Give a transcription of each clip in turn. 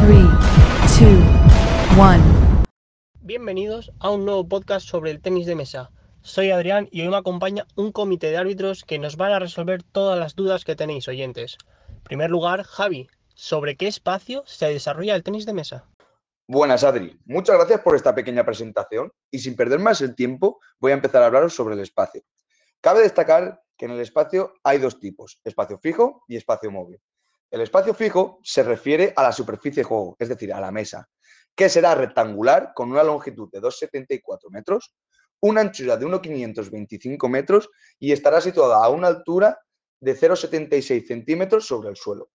3, 2, 1. Bienvenidos a un nuevo podcast sobre el tenis de mesa. Soy Adrián y hoy me acompaña un comité de árbitros que nos van a resolver todas las dudas que tenéis oyentes. En primer lugar, Javi, ¿sobre qué espacio se desarrolla el tenis de mesa? Buenas, Adri. Muchas gracias por esta pequeña presentación y sin perder más el tiempo voy a empezar a hablaros sobre el espacio. Cabe destacar que en el espacio hay dos tipos, espacio fijo y espacio móvil. El espacio fijo se refiere a la superficie de juego, es decir, a la mesa, que será rectangular con una longitud de 2,74 metros, una anchura de 1,525 metros y estará situada a una altura de 0,76 centímetros sobre el suelo.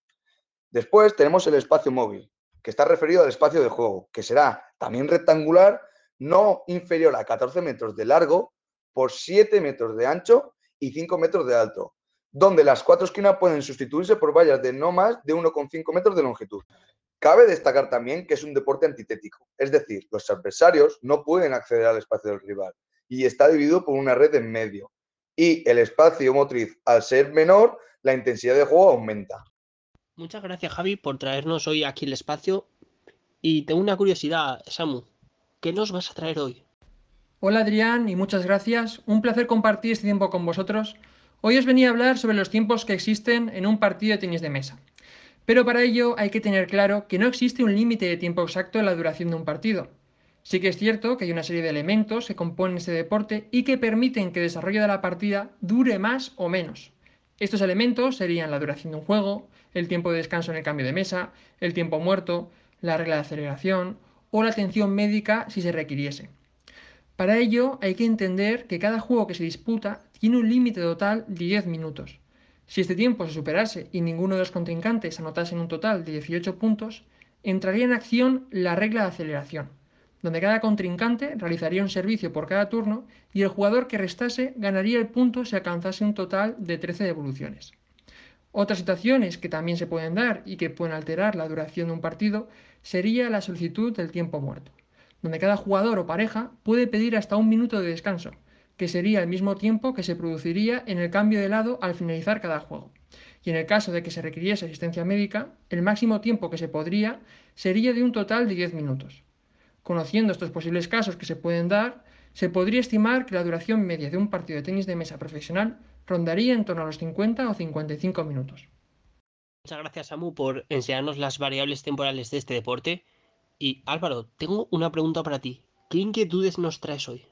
Después tenemos el espacio móvil, que está referido al espacio de juego, que será también rectangular, no inferior a 14 metros de largo por 7 metros de ancho y 5 metros de alto, donde las cuatro esquinas pueden sustituirse por vallas de no más de 1,5 metros de longitud. Cabe destacar también que es un deporte antitético, es decir, los adversarios no pueden acceder al espacio del rival y está dividido por una red en medio. Y el espacio motriz, al ser menor, la intensidad de juego aumenta. Muchas gracias Javi por traernos hoy aquí el espacio. Y tengo una curiosidad, Samu. ¿Qué nos vas a traer hoy? Hola Adrián y muchas gracias. Un placer compartir este tiempo con vosotros. Hoy os venía a hablar sobre los tiempos que existen en un partido de tenis de mesa. Pero para ello hay que tener claro que no existe un límite de tiempo exacto en la duración de un partido. Sí que es cierto que hay una serie de elementos que componen este deporte y que permiten que el desarrollo de la partida dure más o menos. Estos elementos serían la duración de un juego, el tiempo de descanso en el cambio de mesa, el tiempo muerto, la regla de aceleración o la atención médica si se requiriese. Para ello hay que entender que cada juego que se disputa tiene un límite total de 10 minutos. Si este tiempo se superase y ninguno de los contrincantes anotase un total de 18 puntos, entraría en acción la regla de aceleración, donde cada contrincante realizaría un servicio por cada turno y el jugador que restase ganaría el punto si alcanzase un total de 13 devoluciones. Otras situaciones que también se pueden dar y que pueden alterar la duración de un partido sería la solicitud del tiempo muerto, donde cada jugador o pareja puede pedir hasta un minuto de descanso, que sería el mismo tiempo que se produciría en el cambio de lado al finalizar cada juego. Y en el caso de que se requiriese asistencia médica, el máximo tiempo que se podría sería de un total de 10 minutos. Conociendo estos posibles casos que se pueden dar, se podría estimar que la duración media de un partido de tenis de mesa profesional rondaría en torno a los 50 o 55 minutos. Muchas gracias, Samu, por enseñarnos las variables temporales de este deporte. Y Álvaro, tengo una pregunta para ti. ¿Qué inquietudes nos traes hoy?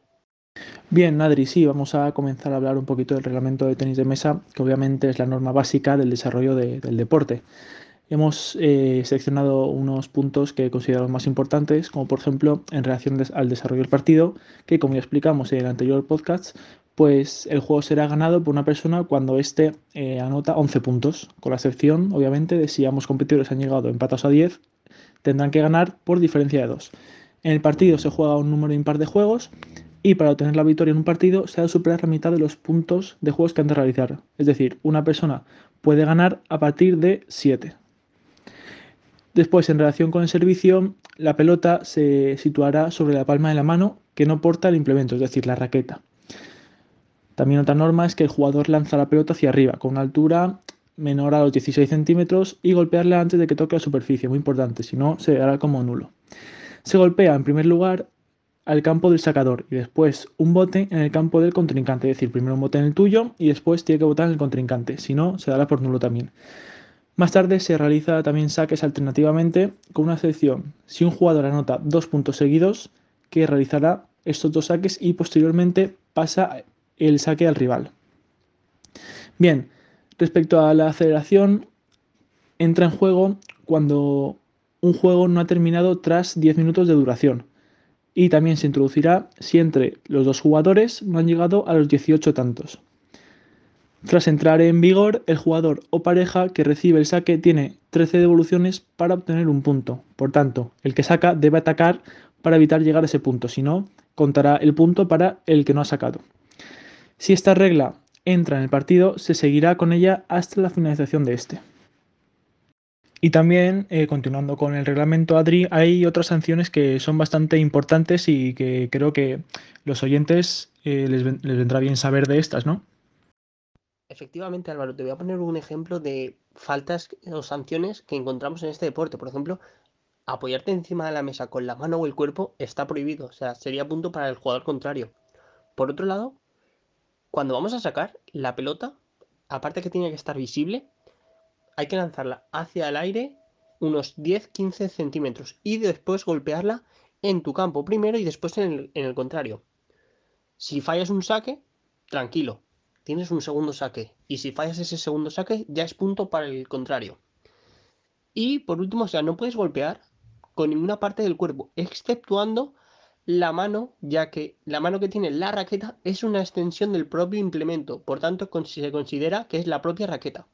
Bien, Adri, sí, vamos a comenzar a hablar un poquito del reglamento de tenis de mesa, que obviamente es la norma básica del desarrollo del deporte. Hemos eh, seleccionado unos puntos que consideramos más importantes, como por ejemplo en relación al desarrollo del partido, que como ya explicamos en el anterior podcast, pues el juego será ganado por una persona cuando éste eh, anota 11 puntos, con la excepción, obviamente, de si ambos competidores han llegado empatados a 10, tendrán que ganar por diferencia de 2. En el partido se juega un número impar de juegos y para obtener la victoria en un partido se ha de superar la mitad de los puntos de juegos que han de realizar. Es decir, una persona puede ganar a partir de 7. Después, en relación con el servicio, la pelota se situará sobre la palma de la mano que no porta el implemento, es decir, la raqueta. También otra norma es que el jugador lanza la pelota hacia arriba, con una altura menor a los 16 centímetros y golpearla antes de que toque la superficie, muy importante, si no se dará como nulo. Se golpea en primer lugar al campo del sacador y después un bote en el campo del contrincante, es decir, primero un bote en el tuyo y después tiene que botar en el contrincante, si no se dará por nulo también. Más tarde se realiza también saques alternativamente con una excepción. Si un jugador anota dos puntos seguidos, que realizará estos dos saques y posteriormente pasa el saque al rival. Bien, respecto a la aceleración, entra en juego cuando un juego no ha terminado tras 10 minutos de duración. Y también se introducirá si entre los dos jugadores no han llegado a los 18 tantos. Tras entrar en vigor, el jugador o pareja que recibe el saque tiene 13 devoluciones para obtener un punto. Por tanto, el que saca debe atacar para evitar llegar a ese punto, si no, contará el punto para el que no ha sacado. Si esta regla entra en el partido, se seguirá con ella hasta la finalización de este. Y también, eh, continuando con el reglamento ADRI, hay otras sanciones que son bastante importantes y que creo que los oyentes eh, les, les vendrá bien saber de estas, ¿no? Efectivamente, Álvaro, te voy a poner un ejemplo de faltas o sanciones que encontramos en este deporte. Por ejemplo, apoyarte encima de la mesa con la mano o el cuerpo está prohibido, o sea, sería punto para el jugador contrario. Por otro lado, cuando vamos a sacar la pelota, aparte que tiene que estar visible, hay que lanzarla hacia el aire unos 10-15 centímetros y después golpearla en tu campo primero y después en el, contrario. Si fallas un saque, tranquilo, tienes un segundo saque. Y si fallas ese segundo saque, ya es punto para el contrario. Y por último, o sea, no puedes golpear con ninguna parte del cuerpo, exceptuando la mano, ya que la mano que tiene la raqueta es una extensión del propio implemento, por tanto se considera que es la propia raqueta.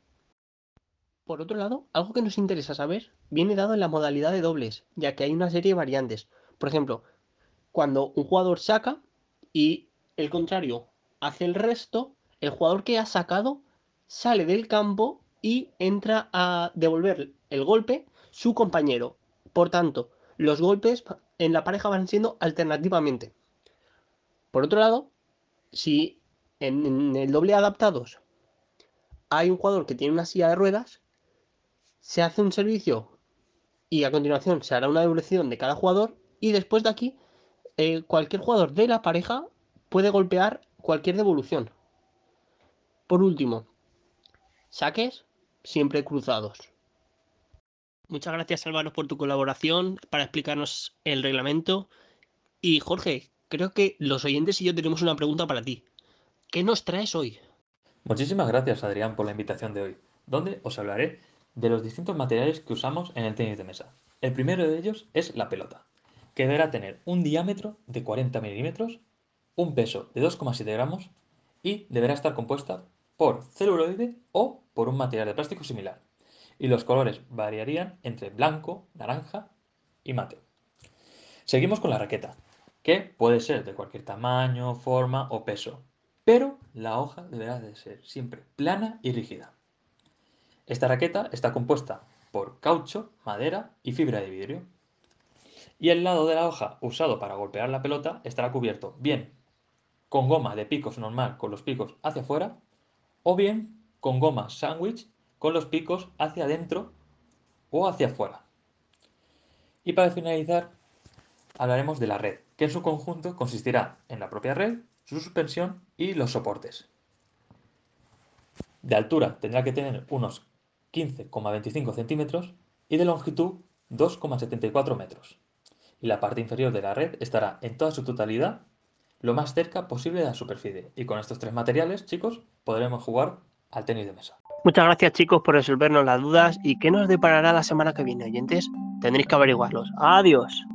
Por otro lado, algo que nos interesa saber viene dado en la modalidad de dobles, ya que hay una serie de variantes. Por ejemplo, cuando un jugador saca y el contrario hace el resto, el jugador que ha sacado sale del campo y entra a devolver el golpe su compañero. Por tanto, los golpes en la pareja van siendo alternativamente. Por otro lado, si en, el doble adaptados hay un jugador que tiene una silla de ruedas, se hace un servicio y a continuación se hará una devolución de cada jugador y después de aquí eh, cualquier jugador de la pareja puede golpear cualquier devolución. Por último, saques siempre cruzados. Muchas gracias Álvaro por tu colaboración para explicarnos el reglamento. Y Jorge, creo que los oyentes y yo tenemos una pregunta para ti. ¿Qué nos traes hoy? Muchísimas gracias Adrián por la invitación de hoy, donde os hablaré de los distintos materiales que usamos en el tenis de mesa. El primero de ellos es la pelota, que deberá tener un diámetro de 40 milímetros, un peso de 2,7 gramos y deberá estar compuesta por celuloide o por un material de plástico similar. Y los colores variarían entre blanco, naranja y mate. Seguimos con la raqueta, que puede ser de cualquier tamaño, forma o peso, pero la hoja deberá de ser siempre plana y rígida. Esta raqueta está compuesta por caucho, madera y fibra de vidrio. Y el lado de la hoja usado para golpear la pelota estará cubierto bien con goma de picos normal con los picos hacia afuera o bien con goma sándwich con los picos hacia adentro o hacia afuera. Y para finalizar, hablaremos de la red, que en su conjunto consistirá en la propia red, su suspensión y los soportes. De altura tendrá que tener unos 15,25 centímetros y de longitud 2,74 metros. Y la parte inferior de la red estará en toda su totalidad lo más cerca posible de la superficie. Y con estos tres materiales, chicos, podremos jugar al tenis de mesa. Muchas gracias chicos por resolvernos las dudas y qué nos deparará la semana que viene, oyentes. Tendréis que averiguarlos. Adiós.